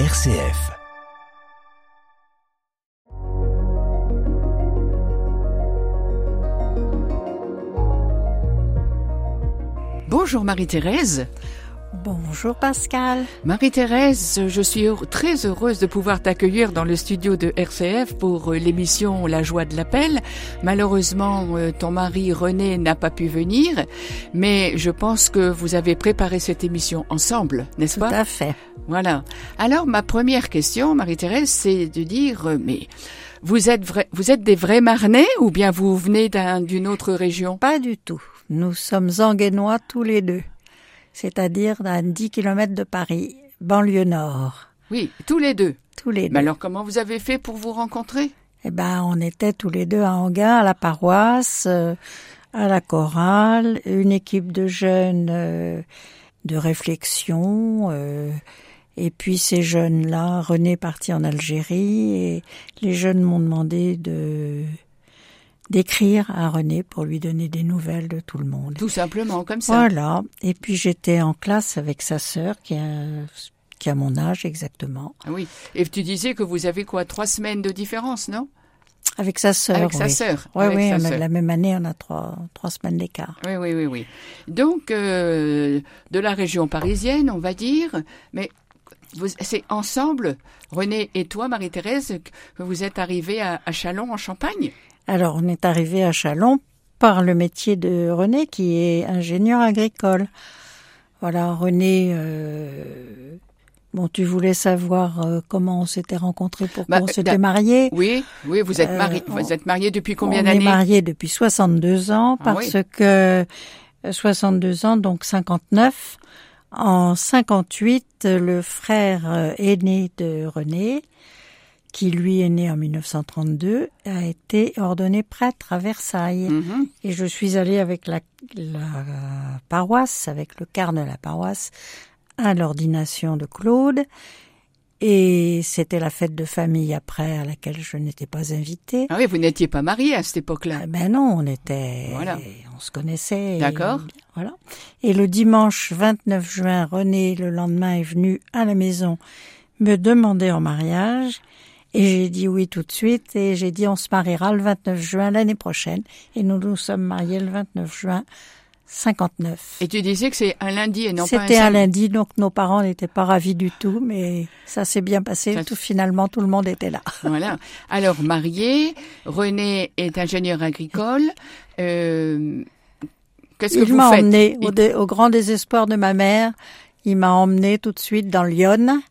RCF. Bonjour Marie-Thérèse. Bonjour Pascal. Marie-Thérèse, je suis très heureuse de pouvoir t'accueillir dans le studio de RCF pour euh, l'émission La joie de l'appel. Malheureusement, euh, ton mari René n'a pas pu venir, mais je pense que vous avez préparé cette émission ensemble, n'est-ce pas? Tout à fait. Voilà. Alors ma première question, Marie-Thérèse, c'est de dire, euh, mais vous êtes vrai, vous êtes des vrais Marnais ou bien vous venez d'une autre région? Pas du tout. Nous sommes anguénois tous les deux c'est-à-dire à 10 km de Paris, banlieue nord. Oui, tous les deux. Tous les deux. Mais alors comment vous avez fait pour vous rencontrer? Eh ben, on était tous les deux à Anguin, à la paroisse, euh, à la chorale, une équipe de jeunes euh, de réflexion. Euh, et puis ces jeunes-là, René parti en Algérie et les jeunes m'ont demandé de d'écrire à René pour lui donner des nouvelles de tout le monde. Tout simplement, comme ça. Voilà. Et puis j'étais en classe avec sa sœur qui a, qui a mon âge exactement. Ah oui. Et tu disais que vous avez quoi, trois semaines de différence, non? Avec sa sœur. Avec oui. sa sœur. Oui, oui, la même année, on a trois, trois semaines d'écart. Oui, oui, oui, oui. Donc, euh, de la région parisienne, on va dire, mais c'est ensemble, René et toi, Marie-Thérèse, que vous êtes arrivés à, à Chalon, en Champagne? Alors, on est arrivé à Chalon par le métier de René, qui est ingénieur agricole. Voilà, René. Euh, bon, tu voulais savoir euh, comment on s'était rencontrés, pourquoi bah, on s'était mariés. Oui, oui, vous êtes marié. Euh, vous êtes marié depuis combien d'années On est marié depuis 62 ans ah parce que 62 ans, donc 59. En 58, le frère aîné de René qui lui est né en 1932, a été ordonné prêtre à Versailles. Mhm. Et je suis allée avec la, paroisse, avec le quart de la paroisse, à l'ordination de Claude. Et c'était la fête de famille après à laquelle je n'étais pas invitée. Ah oui, vous n'étiez pas mariée à cette époque-là. Ah ben non, on était, voilà. on se connaissait. D'accord. Voilà. Et le dimanche 29 juin, René, le lendemain, est venu à la maison me demander en mariage. Et j'ai dit oui tout de suite et j'ai dit on se mariera le 29 juin l'année prochaine. Et nous nous sommes mariés le 29 juin 59. Et tu disais que c'est un lundi et non pas un C'était un lundi, donc nos parents n'étaient pas ravis du tout, mais ça s'est bien passé. Tout, finalement, tout le monde était là. Voilà. Alors, marié, René est ingénieur agricole. Euh, Qu'est-ce que il m'a emmené, au, au, grand désespoir de ma mère, il m'a emmené tout de suite dans Lyon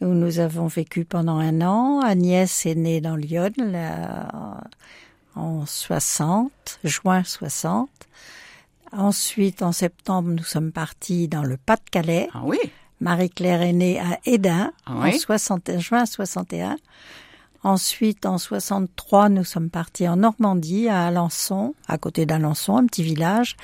où nous avons vécu pendant un an. Agnès est née dans Lyon là, en 60, juin 60. Ensuite, en septembre, nous sommes partis dans le Pas-de-Calais. Ah oui. Marie-Claire est née à Édin ah en 60, juin 61. Ensuite, en 63, nous sommes partis en Normandie, à Alençon, à côté d'Alençon, un petit village.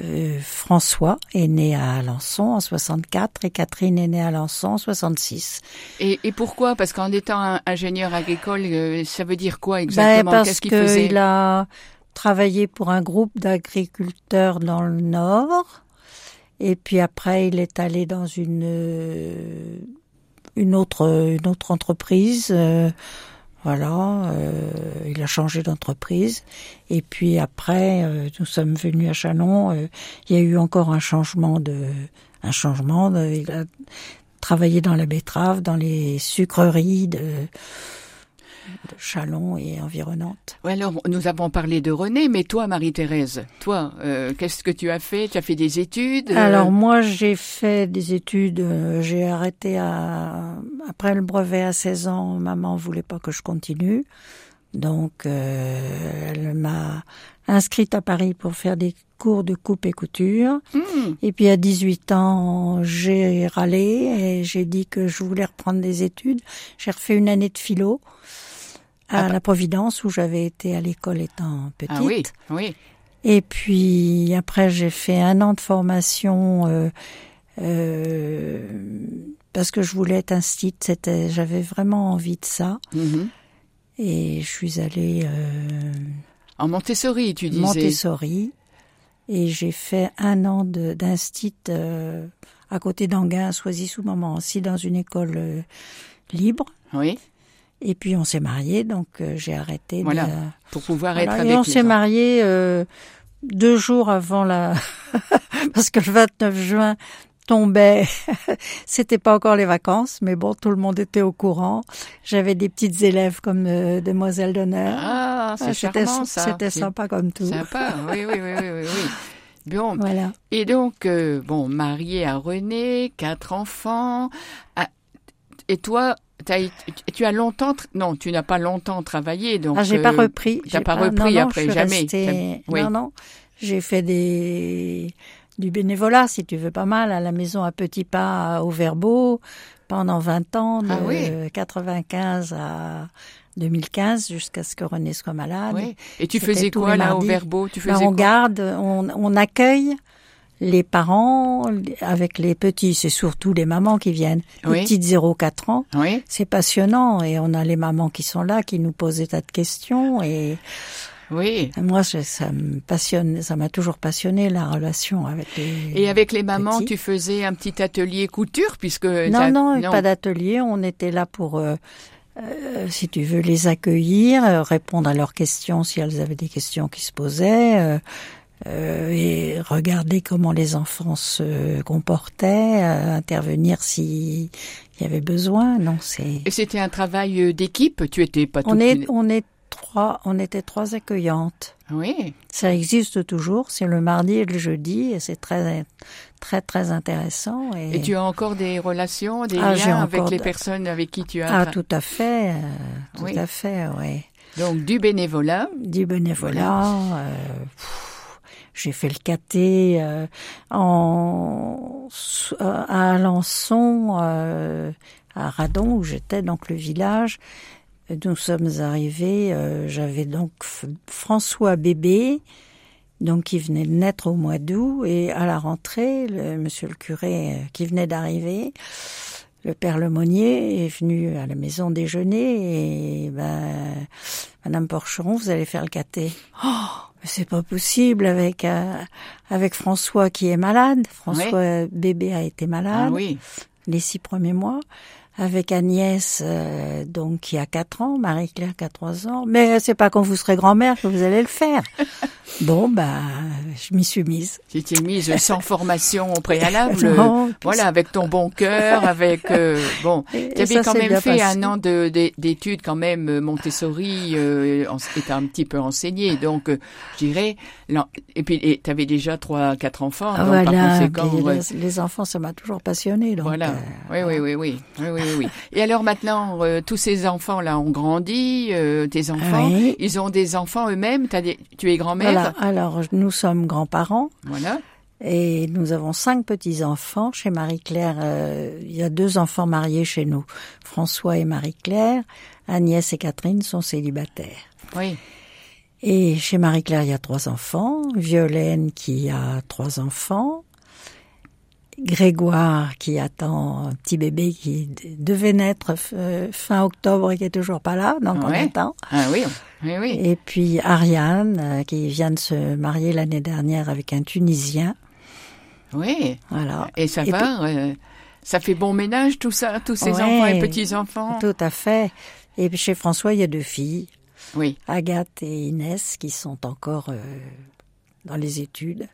Euh, François est né à Alençon en 64 et Catherine est née à Alençon en 66. Et, et pourquoi? Parce qu'en étant ingénieur agricole, euh, ça veut dire quoi exactement? ben Parce qu'il a travaillé pour un groupe d'agriculteurs dans le Nord. Et puis après, il est allé dans une euh, une autre une autre entreprise. Euh, voilà, euh, il a changé d'entreprise. Et puis après, euh, nous sommes venus à Chalon. Euh, il y a eu encore un changement de, un changement. Il a travaillé dans la betterave, dans les sucreries de, de Chalon et environnantes. Ouais, alors, nous avons parlé de René, mais toi, Marie-Thérèse, toi, euh, qu'est-ce que tu as fait? Tu as fait des études euh? Alors moi, j'ai fait des études. Euh, j'ai arrêté à, après le brevet à 16 ans. Maman voulait pas que je continue, donc elle m'a inscrite à Paris pour faire des cours de coupe et couture. Mmh. Et puis à 18 ans, j'ai râlé et j'ai dit que je voulais reprendre des études. J'ai refait une année de philo à la Providence où j'avais été à l'école étant petite. Ah oui, oui. Et puis après j'ai fait un an de formation euh, euh, parce que je voulais être instit. C'était, j'avais vraiment envie de ça. Mhm. Et je suis allée euh, en Montessori, tu disais. Montessori. Et j'ai fait un an d'instit euh, à côté d'Anguin, soisy sous moment aussi dans une école euh, libre. Oui. Et puis on s'est mariés, donc euh, j'ai arrêté. Voilà. De... Pour pouvoir Voilà, être et avec on les s'est mariés euh, deux jours avant la, parce que le 29 juin tombait. C'était pas encore les vacances, mais bon, tout le monde était au courant. J'avais des petites élèves comme euh, demoiselles d'honneur. Ah, c'est Ah, C'était c'était sympa comme tout. Sympa, oui, oui, oui, oui, oui. oui. Bon, Voilà. et donc, euh, bon, marié à René, quatre enfants. Ah, et toi, tu as longtemps, non, tu n'as pas longtemps travaillé, donc. Ah, j'ai euh, pas repris. t'as J'ai pas non, repris non, après, jamais. restée- oui. Non, non. J'ai fait des du bénévolat, si tu veux, pas mal, à la maison à petits pas au Verbeau pendant 20 ans, de Ah oui. 95 à 2015, jusqu'à ce que René soit malade. Oui. Et tu faisais quoi là au. Verbeau Tu faisais on quoi? garde, on, on accueille les parents avec les petits, c'est surtout les mamans qui viennent. Les Oui. petites 0-4 ans, Oui. c'est passionnant et on a les mamans qui sont là, qui nous posent des tas de questions et Oui. moi je- ça me passionne, ça m'a toujours passionné la relation avec les. Et avec les mamans, tu faisais un petit atelier couture puisque non non, pas d'atelier, on était là pour euh, euh, si tu veux les accueillir, euh, répondre à leurs questions si elles avaient des questions qui se posaient. euh, euh, et regarder comment les enfants se comportaient, euh, intervenir s'il y avait besoin. Non, c'est. Et c'était un travail euh, d'équipe? Tu étais pas On est, une- on est trois, on était trois accueillantes. Oui. Ça existe toujours. C'est le mardi et le jeudi, et c'est très, très, très intéressant. Et, Et tu as encore des relations, des Ah, liens avec les de- personnes avec qui tu as ah, tout à fait, euh, tout Oui. à fait, ouais. donc du bénévolat. du bénévolat. euh, j'ai fait le caté euh, en euh, à Alençon, euh, à Radon où j'étais donc le village. Nous sommes arrivés. euh, J'avais donc François bébé. Donc, qui venait de naître au mois d'août, et à la rentrée, monsieur le curé euh, qui venait d'arriver, le père Lemonnier est venu à la maison déjeuner et ben Madame Porcheron, vous allez faire le caté. Oh, mais c'est pas possible avec euh, avec François qui est malade. François bébé a été malade Ah oui. les six premiers mois. Avec Agnès, euh, donc qui a quatre ans, Marie-Claire qui a trois ans. Mais c'est pas quand vous serez grand-mère que vous allez le faire. bon, bah, je m'y suis mise. Tu t'es mise sans formation au préalable. Non, puis voilà, avec ton bon cœur, avec euh, bon. Tu avais ça quand même fait passé. un an de de- d'études quand même euh, Montessori, euh, et t'as un petit peu enseigné, donc euh, je dirais. Et puis tu avais déjà trois, quatre enfants, donc par voilà. conséquent. puis ouais. les, enfants, ça m'a toujours passionné. Donc, Voilà. euh, oui, oui, oui, oui, oui, oui, oui, oui. Et alors maintenant, euh, tous ces enfants-là ont grandi. euh, tes enfants, Oui. ils ont des enfants eux-mêmes. Des... Tu es grand-mère. Voilà. Alors, nous sommes grands-parents. Voilà. Et nous avons cinq petits-enfants. Chez Marie-Claire, euh, il y a deux enfants mariés chez nous. François et Marie-Claire. Agnès et Catherine sont célibataires. Oui. Et chez Marie-Claire, il y a trois enfants. Violaine qui a trois enfants. Grégoire qui attend un petit bébé qui devait naître euh, fin octobre et qui est toujours pas là, donc on Ouais. attend. Ah oui. Oui, oui. Et puis Ariane euh, qui vient de se marier l'année dernière avec un Tunisien. Oui. Voilà. Et ça Et va. euh, ça fait bon ménage tout ça, tous ces Ouais. enfants et petits enfants. Tout à fait. Et puis chez François, il y a deux filles, Oui. Agathe et Inès, qui sont encore euh, dans les études.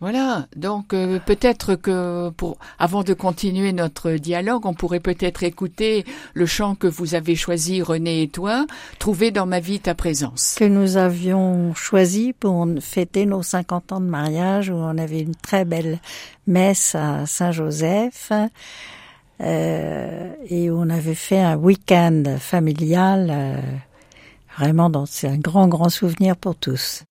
Voilà, donc euh, peut-être que pour avant de continuer notre dialogue, on pourrait peut-être écouter le chant que vous avez choisi René et toi, trouver dans ma vie ta présence. que nous avions choisi pour fêter nos 50 ans de mariage où on avait une très belle messe à Saint-Joseph euh, et où on avait fait un week-end familial euh, vraiment dans c'est un grand grand souvenir pour tous.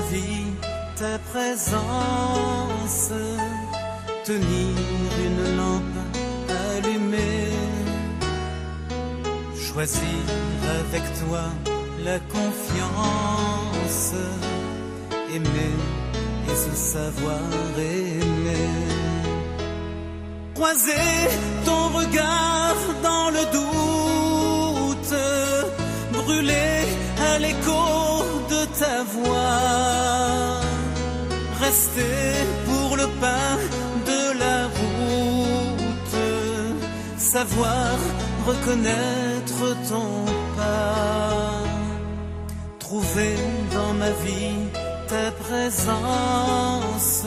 Vie ta présence, tenir une lampe allumée, choisir avec toi la confiance, aimer et se savoir aimer. croiser ton regard dans le doute, brûler à l'écho ta rester pour le pain de la route, savoir reconnaître ton pas, trouver dans ma vie ta présence,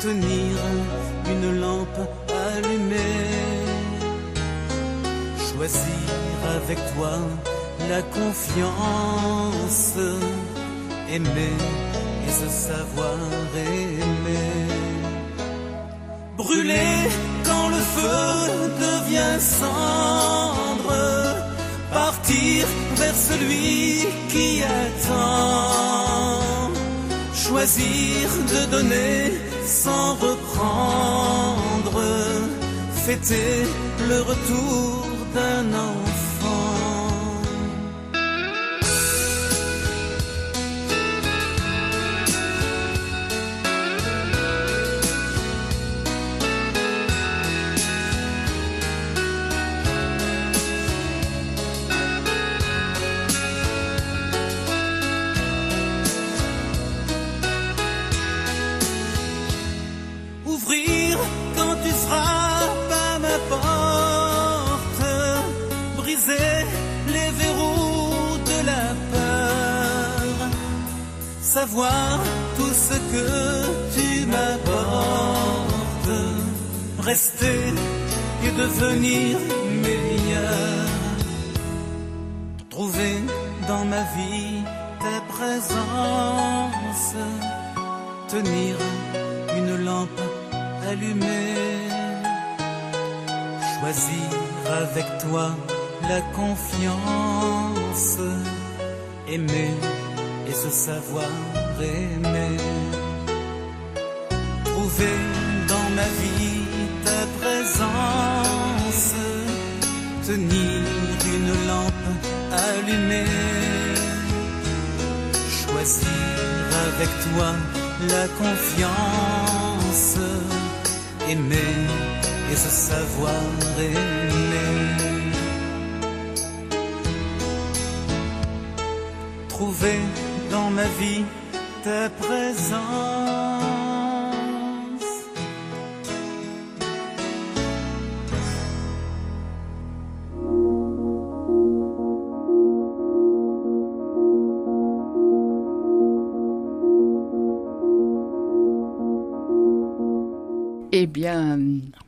tenir une lampe allumée, choisir avec toi la confiance, aimer et se savoir aimer. Brûler quand le feu devient cendre, partir vers celui qui attend, choisir de donner sans reprendre, fêter le retour d'un enfant. Rester et devenir meilleur, trouver dans ma vie ta présence, tenir une lampe allumée, choisir avec toi la confiance, aimer et se savoir aimer, trouver dans ma vie présence, tenir une lampe allumée, choisir avec toi la confiance, aimer et se savoir aimer. Trouver dans ma vie ta présence. Eh bien,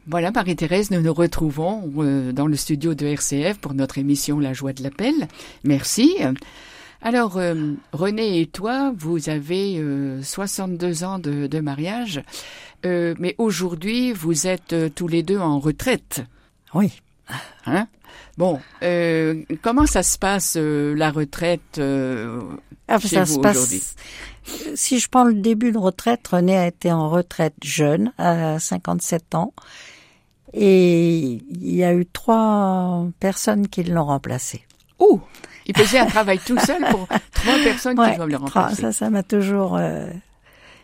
voilà, Marie-Thérèse, nous nous retrouvons euh, dans le studio de RCF pour notre émission La joie de l'appel. Merci. Alors, euh, René et toi, vous avez euh, 62 ans de, mariage, euh, mais aujourd'hui, vous êtes tous les deux en retraite. Oui. Hein? Bon, euh, comment ça se passe, euh, la retraite euh, Ah, chez ça vous aujourd'hui? Si je prends le début de retraite, René a été en retraite jeune, à 57 ans. Et il y a eu trois personnes qui l'ont remplacé. Ouh, il faisait un travail tout seul pour trois personnes Ouais, qui vont le remplacer. ça, ça m'a toujours.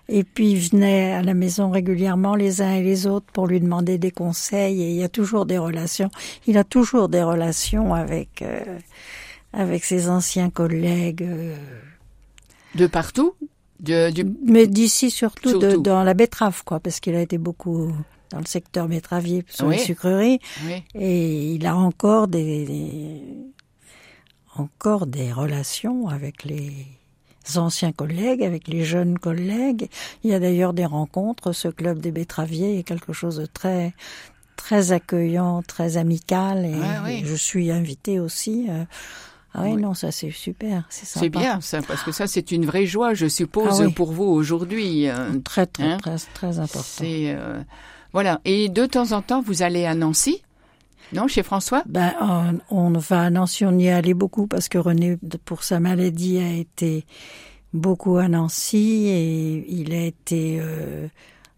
Et puis il venait à la maison régulièrement les uns et les autres pour lui demander des conseils. Et il y a toujours des relations. Il a toujours des relations avec euh, avec ses anciens collègues. euh, De partout? De, du... Mais d'ici surtout, de- dans la betterave, quoi, parce qu'il a été beaucoup dans le secteur betteravier sur Oui. les sucreries. Oui. Et il a encore des, des- encore des relations avec les anciens collègues, avec les jeunes collègues. Il y a d'ailleurs des rencontres. Ce club des betteraviers est quelque chose de très très accueillant, très amical. Et, oui. et je suis invitée aussi. euh. Ah oui, Oui. non, ça c'est super, c'est sympa. C'est bien ça, parce que ça c'est une vraie joie, je suppose, Ah oui. pour vous aujourd'hui. euh, Très très Hein très très important. Euh, voilà. Et de temps en temps, vous allez à Nancy, non, chez François? Ben, on, on va à Nancy, on y est allé beaucoup parce que René, pour sa maladie, a été beaucoup à Nancy et il a été euh,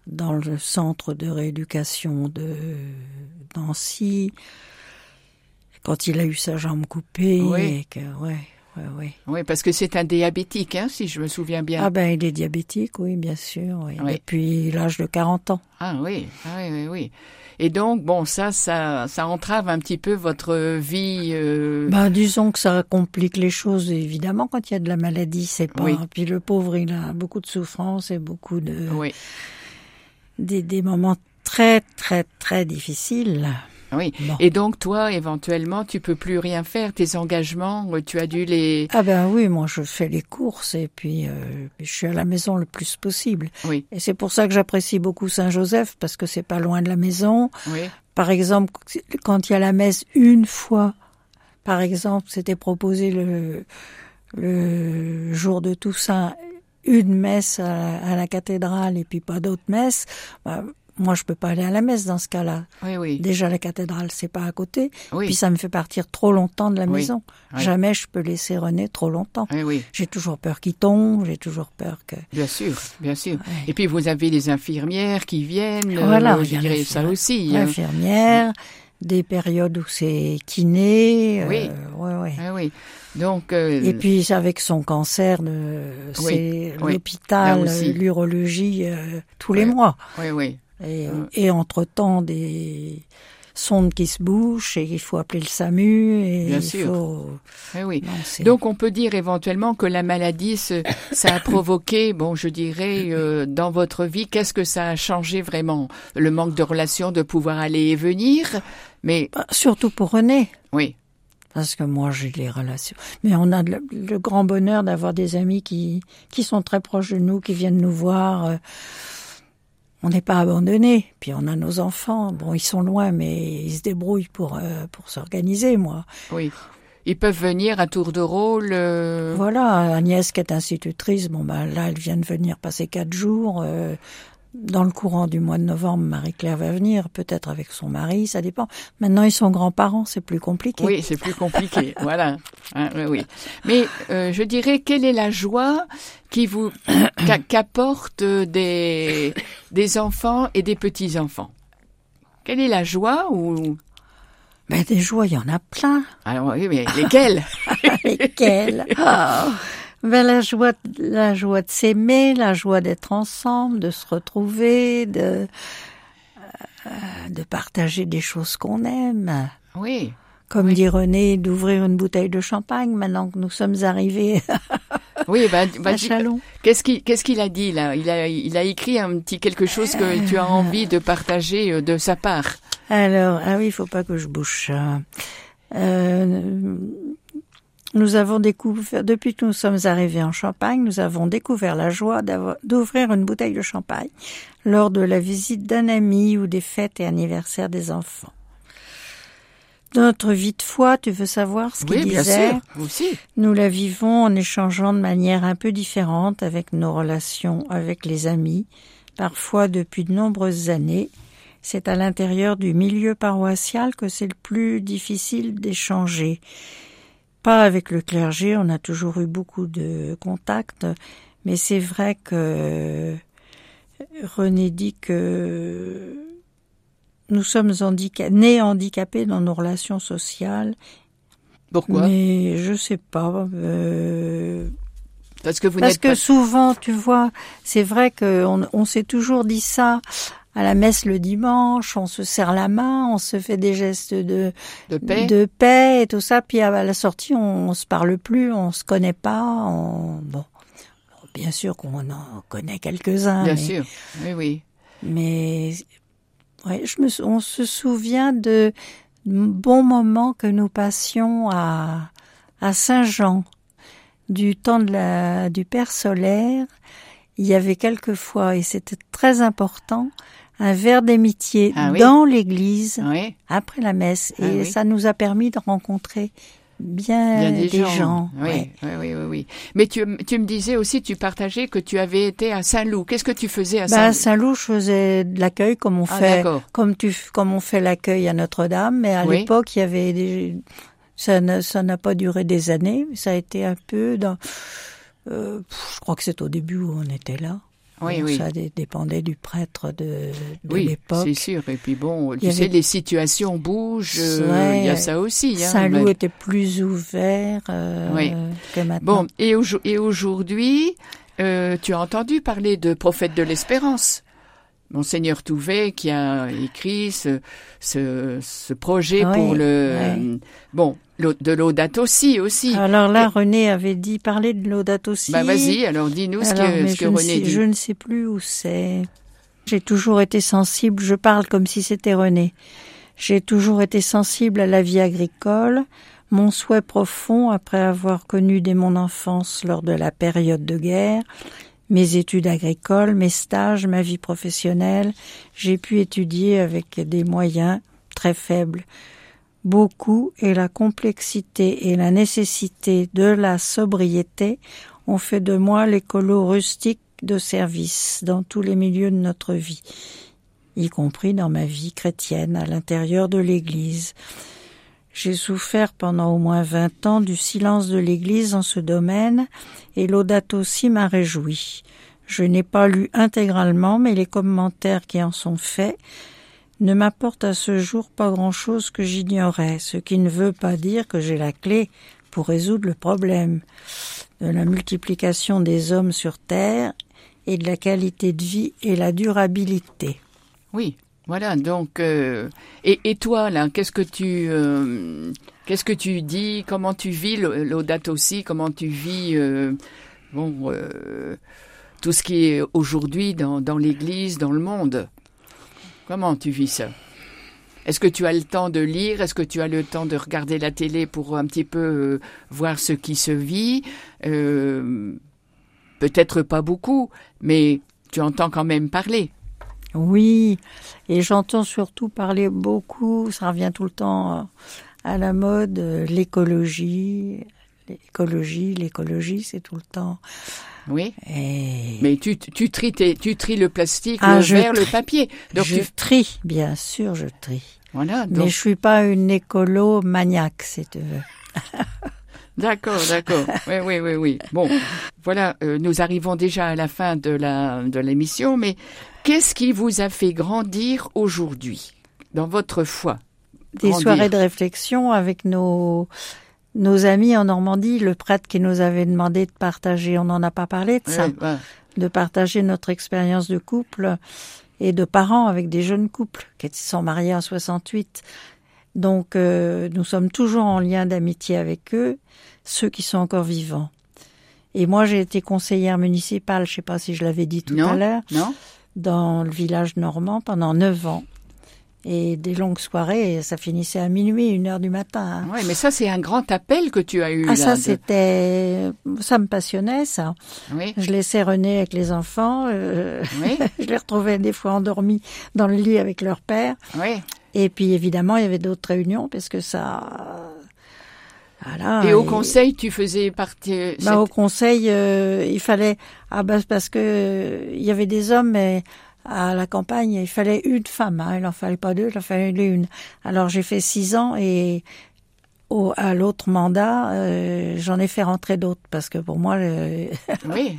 dans le centre de rééducation de Nancy. Quand il a eu sa jambe coupée Oui. et que ouais, oui, oui. Oui, parce que c'est un diabétique, hein, si je me souviens bien. Ah ben, il est diabétique, oui, bien sûr, oui. Oui. Depuis l'âge de 40 ans. Ah oui, ah oui, oui, oui. Et donc, bon, ça, ça, ça entrave un petit peu votre vie. euh, Ben, disons que ça complique les choses, évidemment, quand il y a de la maladie, c'est pas... Oui. Puis le pauvre, il a beaucoup de souffrance et beaucoup de... Oui, Des, des moments très, très, très difficiles. Oui. Bon. Et donc, toi, éventuellement, tu peux plus rien faire. Tes engagements, euh, tu as dû les. Ah ben oui, moi je fais les courses et puis euh, je suis à la maison le plus possible. Oui, Et c'est pour ça que j'apprécie beaucoup Saint-Joseph parce que c'est pas loin de la maison. oui, Par exemple, quand il y a la messe une fois, par exemple, c'était proposé le, le jour de Toussaint, une messe à, à la cathédrale et puis pas d'autres messes. Bah, moi, je peux pas aller à la messe dans ce cas-là. oui, oui. Déjà, la cathédrale, c'est pas à côté. Oui. Puis ça me fait partir trop longtemps de la maison. Jamais je peux laisser René trop longtemps. Oui, oui, J'ai toujours peur qu'il tombe, j'ai toujours peur que... bien sûr, bien sûr. Et puis vous avez les infirmières qui viennent. euh, Voilà, je il y a dirais ça aussi. hein. Infirmière, des périodes où c'est kiné. euh, Oui. ouais, ouais. Ah oui. Donc. euh, Et puis avec son cancer, de- c'est oui, l'hôpital, l'urologie euh, tous Ouais. les mois. Oui, oui. Et, Mm. et entre-temps, des sondes qui se bouchent et il faut appeler le SAMU. Et Bien il sûr. faut... Oui, oui. Non, Donc on peut dire éventuellement que la maladie, ça a provoqué, bon, je dirais, euh, dans votre vie, qu'est-ce que ça a changé vraiment? Le manque de relations, de pouvoir aller et venir, mais Bah, surtout pour René. oui, Parce que moi, j'ai les relations. Mais on a le, le grand bonheur d'avoir des amis qui, qui sont très proches de nous, qui viennent nous voir. euh, On n'est pas abandonnés. Puis on a nos enfants. Bon, ils sont loin, mais ils se débrouillent pour, euh, pour s'organiser, moi. oui. Ils peuvent venir à tour de rôle. euh, Voilà, Agnès qui est institutrice, bon, bah, là, elle vient de venir passer quatre jours. euh, dans le courant du mois de novembre, Marie-Claire va venir, peut-être avec son mari, ça dépend. Maintenant, ils sont grands-parents, c'est plus compliqué. Oui, c'est plus compliqué, voilà. Hein, oui, oui. Mais euh, je dirais, quelle est la joie qui vous qu'a- qu'apportent des des enfants et des petits enfants Quelle est la joie ou Mais des joies, il y en a plein. alors oui, mais lesquelles? Lesquelles? Ah. Ben, la joie, de- la joie de s'aimer, la joie d'être ensemble, de se retrouver, de, euh, de partager des choses qu'on aime. Oui, Comme dit René, d'ouvrir une bouteille de champagne maintenant que nous sommes arrivés oui. Bah, bah, qu'est-ce qu'il qu'est-ce qu'il a dit là? Il a il a écrit un petit quelque chose que tu as envie de partager euh, de sa part. Alors, ah oui, il faut pas que je bouche. Euh, nous avons découvert, depuis que nous sommes arrivés en Champagne, nous avons découvert la joie d'ouvrir une bouteille de champagne lors de la visite d'un ami ou des fêtes et anniversaires des enfants. Notre vie de foi, tu veux savoir ce qu'il Oui, bien disait sûr, aussi. Nous la vivons en échangeant de manière un peu différente avec nos relations avec les amis, parfois depuis de nombreuses années. C'est à l'intérieur du milieu paroissial que c'est le plus difficile d'échanger. Pas avec le clergé, on a toujours eu beaucoup de contacts, mais c'est vrai que René dit que nous sommes nés handicapés dans nos relations sociales Pourquoi? Mais je sais pas. euh, Parce que vous parce que pas souvent, tu vois, c'est vrai qu'on on s'est toujours dit ça à la messe le dimanche, on se serre la main, on se fait des gestes de, de paix. de paix et tout ça, puis à la sortie, on, on se parle plus, on se connaît pas, on, bon. Bien sûr qu'on en connaît quelques-uns, Bien mais, sûr. Oui, oui. mais ouais, je me, on se souvient de bons moments que nous passions à, à Saint-Jean, du temps de la, du Père solaire. Il y avait quelquefois, et c'était très important, un verre d'amitié Ah oui. dans l'église Oui. après la messe, Ah et oui. ça nous a permis de rencontrer bien, Bien des, gens. Oui, ouais. oui, oui. Mais tu, tu me disais aussi, tu partageais que tu avais été à Saint-Loup. Qu'est-ce que tu faisais à Bah, à Saint-Loup? Saint-Loup, je faisais de l'accueil comme on Ah, fait, comme tu, comme on fait l'accueil à Notre-Dame. Mais à l'époque, il y avait des, ça n'a, pas duré des années, ça a été un peu dans, euh, je crois que c'est au début où on était là. Oui, oui. Ça dé- dépendait du prêtre de, de Oui, l'époque. c'est sûr. Et puis bon, Il tu sais, les situations bougent. euh, Ouais. Il y a ça aussi. Hein, Saint-Loup mais- était plus ouvert euh, Oui. que maintenant. Bon, et aujourd'hui, euh, tu as entendu parler de prophète de l'espérance. Monseigneur Touvet qui a écrit ce, ce, ce projet Oui, pour le bon de l'audate aussi aussi. Alors là, René avait dit parler de l'audate aussi. bah vas-y, alors dis-nous ce que, ce que René sais, dit. je ne sais plus où c'est. J'ai toujours été sensible, je parle comme si c'était René. J'ai toujours été sensible à la vie agricole. Mon souhait profond, après avoir connu dès mon enfance lors de la période de guerre, mes études agricoles, mes stages, ma vie professionnelle, j'ai pu étudier avec des moyens très faibles. Beaucoup et la complexité et la nécessité de la sobriété ont fait de moi l'écolo rustique de service dans tous les milieux de notre vie, y compris dans ma vie chrétienne à l'intérieur de l'Église. J'ai souffert pendant au moins vingt ans du silence de l'Église en ce domaine, et l'audate aussi m'a réjoui. Je n'ai pas lu intégralement, mais les commentaires qui en sont faits ne m'apportent à ce jour pas grand-chose que j'ignorais, ce qui ne veut pas dire que j'ai la clé pour résoudre le problème de la multiplication des hommes sur Terre et de la qualité de vie et la durabilité. Oui, voilà. Donc euh, et, et toi là, qu'est-ce que tu euh, qu'est-ce que tu dis? Comment tu vis l'au- l'audate aussi? Comment tu vis euh, bon tout ce qui est aujourd'hui dans, l'Église, dans le monde? Comment tu vis ça? Est-ce que tu as le temps de lire? Est-ce que tu as le temps de regarder la télé pour un petit peu voir ce qui se vit? Peut-être pas beaucoup, mais tu entends quand même parler. Oui, et j'entends surtout parler beaucoup, ça revient tout le temps euh, à la mode, euh, l'écologie, l'écologie, l'écologie, c'est tout le temps. Oui. Et Mais tu, tu, tries tes- tu tries le plastique, Ah, le verre, le papier. Donc je tu, trie, bien sûr, je trie. voilà. Mais je suis pas une écolo maniaque, si tu veux. d'accord, d'accord. Oui, oui, oui, oui. Bon, voilà. euh, nous arrivons déjà à la fin de la de l'émission. Mais qu'est-ce qui vous a fait grandir aujourd'hui dans votre foi? Des Grandir. soirées de réflexion avec nos nos amis en Normandie, le prêtre qui nous avait demandé de partager, on n'en a pas parlé de ça, ouais. de partager notre expérience de couple et de parents avec des jeunes couples qui sont mariés en 68. Donc euh, nous sommes toujours en lien d'amitié avec eux, ceux qui sont encore vivants. Et moi j'ai été conseillère municipale, je sais pas si je l'avais dit tout Non. à l'heure, Non dans le village normand pendant neuf ans. Et des longues soirées, ça finissait à minuit, une heure du matin. hein. Ouais, mais ça c'est un grand appel que tu as eu. Ah là, ça de- c'était, ça me passionnait ça. Oui, Je laissais René avec les enfants, euh, oui, je les retrouvais des fois endormis dans le lit avec leur père. oui. Et puis évidemment il y avait d'autres réunions parce que ça, voilà. Et au conseil, tu faisais partie. bah, au conseil, euh, il fallait ah bah parce que euh, il y avait des hommes mais à la campagne il fallait une femme, hein, il en fallait pas deux, il en fallait une. Alors j'ai fait six ans et au, à l'autre mandat euh, j'en ai fait rentrer d'autres parce que pour moi le- Oui,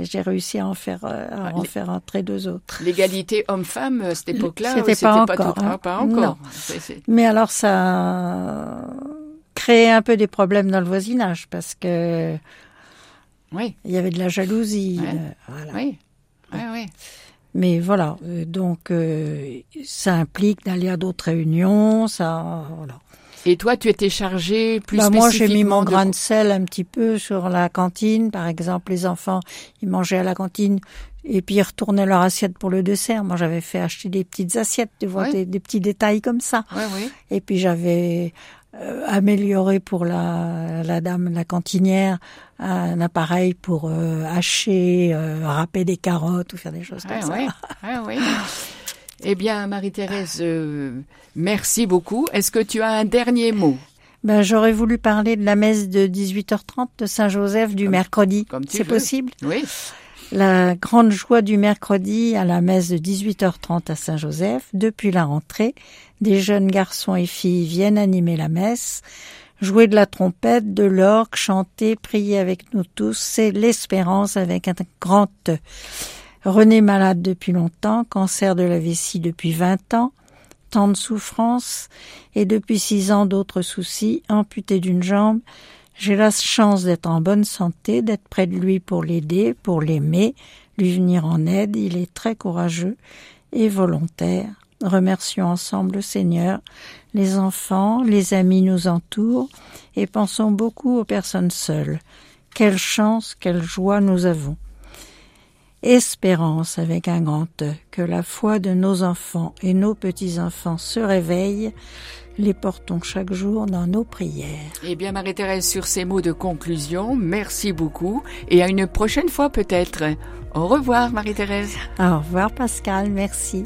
j'ai réussi à en faire euh, à en les- faire rentrer deux autres. l'égalité homme-femme à cette époque-là, C'était pas pas, encore, tout- hein. ah, pas encore. Non. C'est- c'est- Mais alors ça créait un peu des problèmes dans le voisinage parce que Oui, il y avait de la jalousie. Ouais. euh, voilà. oui, oui, oui. Mais voilà, euh, donc euh, ça implique d'aller à d'autres réunions, ça voilà. Et toi, tu étais chargé plus Bah, moi j'ai mis mon de- grain de sel un petit peu sur la cantine, par exemple les enfants ils mangeaient à la cantine et puis ils retournaient leur assiette pour le dessert. Moi j'avais fait acheter des petites assiettes, tu vois, des, des petits détails comme ça. Oui, oui. Et puis j'avais euh, amélioré pour la, la dame, la cantinière, un appareil pour euh, hacher, euh, râper des carottes ou faire des choses comme ça. ouais, ouais. Eh bien, Marie-Thérèse, euh, merci beaucoup. Est-ce que tu as un dernier mot? Ben, j'aurais voulu parler de la messe de 18h30 de Saint-Joseph du Comme- mercredi. comme tu C'est possible? Oui, La grande joie du mercredi à la messe de 18h30 à Saint-Joseph, depuis la rentrée, des jeunes garçons et filles viennent animer la messe, jouer de la trompette, de l'orgue, chanter, prier avec nous tous, c'est l'espérance avec un grand E. René malade depuis longtemps, cancer de la vessie depuis 20 ans, tant de souffrances et depuis six ans d'autres soucis, amputé d'une jambe. J'ai la chance d'être en bonne santé, d'être près de lui pour l'aider, pour l'aimer, lui venir en aide. Il est très courageux et volontaire. Remercions ensemble le Seigneur. Les enfants, les amis nous entourent et pensons beaucoup aux personnes seules. Quelle chance, quelle joie nous avons. Espérance avec un grand E, que la foi de nos enfants et nos petits-enfants se réveille, les portons chaque jour dans nos prières. Eh bien, Marie-Thérèse, sur ces mots de conclusion, merci beaucoup et à une prochaine fois peut-être. Au revoir, Marie-Thérèse. Au revoir, Pascal, merci.